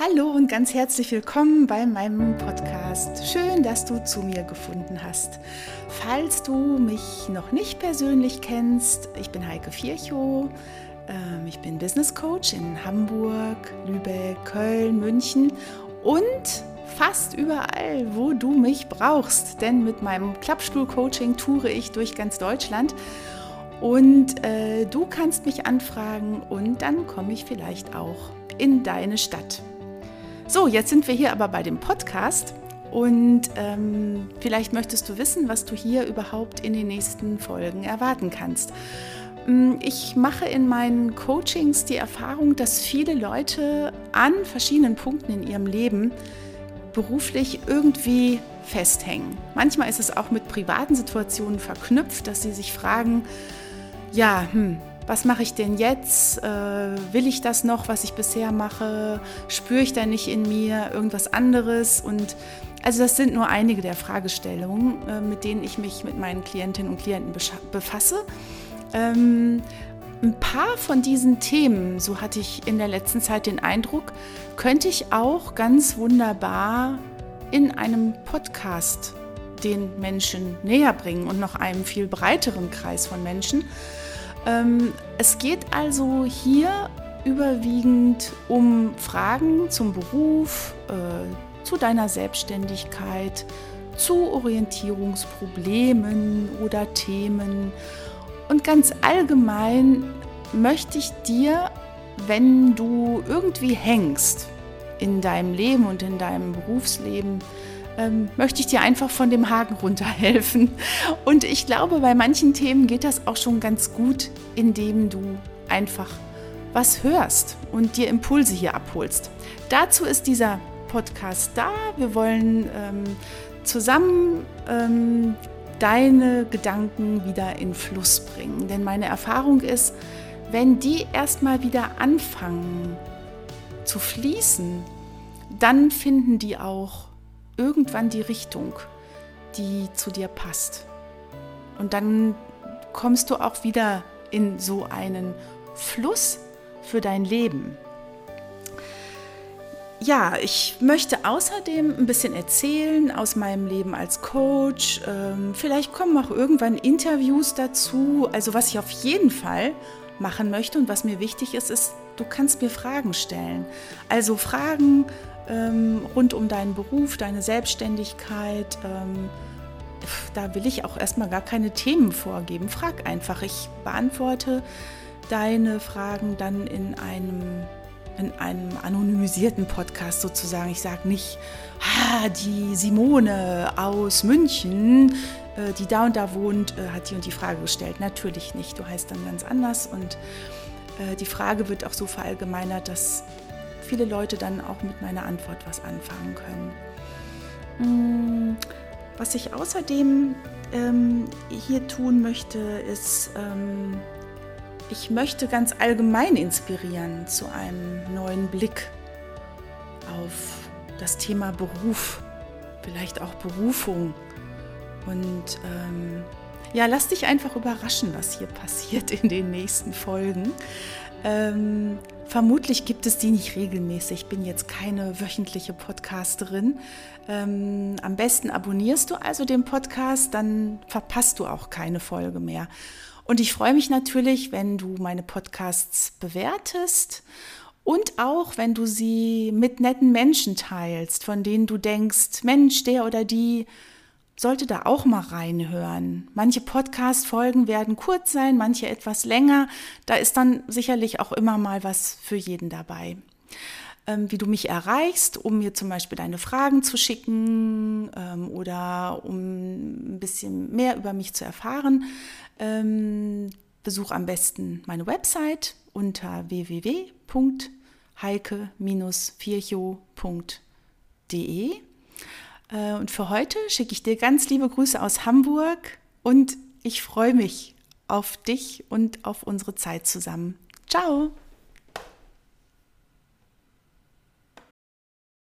Hallo und ganz herzlich willkommen bei meinem Podcast. Schön, dass du zu mir gefunden hast. Falls du mich noch nicht persönlich kennst, ich bin Heike Vierchow. Ähm, ich bin Business Coach in Hamburg, Lübeck, Köln, München und fast überall, wo du mich brauchst. Denn mit meinem Klappstuhl-Coaching toure ich durch ganz Deutschland. Und äh, du kannst mich anfragen und dann komme ich vielleicht auch in deine Stadt. So, jetzt sind wir hier aber bei dem Podcast und ähm, vielleicht möchtest du wissen, was du hier überhaupt in den nächsten Folgen erwarten kannst. Mm, ich mache in meinen Coachings die Erfahrung, dass viele Leute an verschiedenen Punkten in ihrem Leben beruflich irgendwie festhängen. Manchmal ist es auch mit privaten Situationen verknüpft, dass sie sich fragen, ja, hm, was mache ich denn jetzt? Äh, will ich das noch, was ich bisher mache? Spüre ich da nicht in mir irgendwas anderes? Und also das sind nur einige der Fragestellungen, äh, mit denen ich mich mit meinen Klientinnen und Klienten befasse. Ähm, ein paar von diesen Themen, so hatte ich in der letzten Zeit den Eindruck, könnte ich auch ganz wunderbar in einem Podcast den Menschen näher bringen und noch einem viel breiteren Kreis von Menschen. Ähm, es geht also hier überwiegend um Fragen zum Beruf, äh, zu deiner Selbstständigkeit, zu Orientierungsproblemen oder Themen. Und ganz allgemein möchte ich dir, wenn du irgendwie hängst in deinem Leben und in deinem Berufsleben, ähm, möchte ich dir einfach von dem Haken runterhelfen. Und ich glaube, bei manchen Themen geht das auch schon ganz gut, indem du einfach was hörst und dir Impulse hier abholst. Dazu ist dieser Podcast da. Wir wollen ähm, zusammen ähm, deine Gedanken wieder in Fluss bringen. Denn meine Erfahrung ist, wenn die erstmal wieder anfangen zu fließen, dann finden die auch irgendwann die Richtung, die zu dir passt. Und dann kommst du auch wieder in so einen Fluss für dein Leben. Ja, ich möchte außerdem ein bisschen erzählen aus meinem Leben als Coach. Ähm, vielleicht kommen auch irgendwann Interviews dazu. Also was ich auf jeden Fall machen möchte und was mir wichtig ist, ist, du kannst mir Fragen stellen. Also Fragen, ähm, rund um deinen Beruf, deine Selbstständigkeit. Ähm, da will ich auch erstmal gar keine Themen vorgeben. Frag einfach. Ich beantworte deine Fragen dann in einem, in einem anonymisierten Podcast sozusagen. Ich sage nicht, ah, die Simone aus München, äh, die da und da wohnt, äh, hat die und die Frage gestellt. Natürlich nicht. Du heißt dann ganz anders und äh, die Frage wird auch so verallgemeinert, dass viele Leute dann auch mit meiner Antwort was anfangen können. Mm, was ich außerdem ähm, hier tun möchte, ist, ähm, ich möchte ganz allgemein inspirieren zu einem neuen Blick auf das Thema Beruf, vielleicht auch Berufung. Und ähm, ja, lass dich einfach überraschen, was hier passiert in den nächsten Folgen. Ähm, vermutlich gibt es die nicht regelmäßig. Ich bin jetzt keine wöchentliche Podcasterin. Ähm, am besten abonnierst du also den Podcast, dann verpasst du auch keine Folge mehr. Und ich freue mich natürlich, wenn du meine Podcasts bewertest und auch wenn du sie mit netten Menschen teilst, von denen du denkst, Mensch, der oder die sollte da auch mal reinhören. Manche Podcast-Folgen werden kurz sein, manche etwas länger. Da ist dann sicherlich auch immer mal was für jeden dabei. Ähm, wie du mich erreichst, um mir zum Beispiel deine Fragen zu schicken ähm, oder um ein bisschen mehr über mich zu erfahren, ähm, besuch am besten meine Website unter www.heike-virchow.de. Äh, und für heute schicke ich dir ganz liebe Grüße aus Hamburg und ich freue mich auf dich und auf unsere Zeit zusammen. Ciao!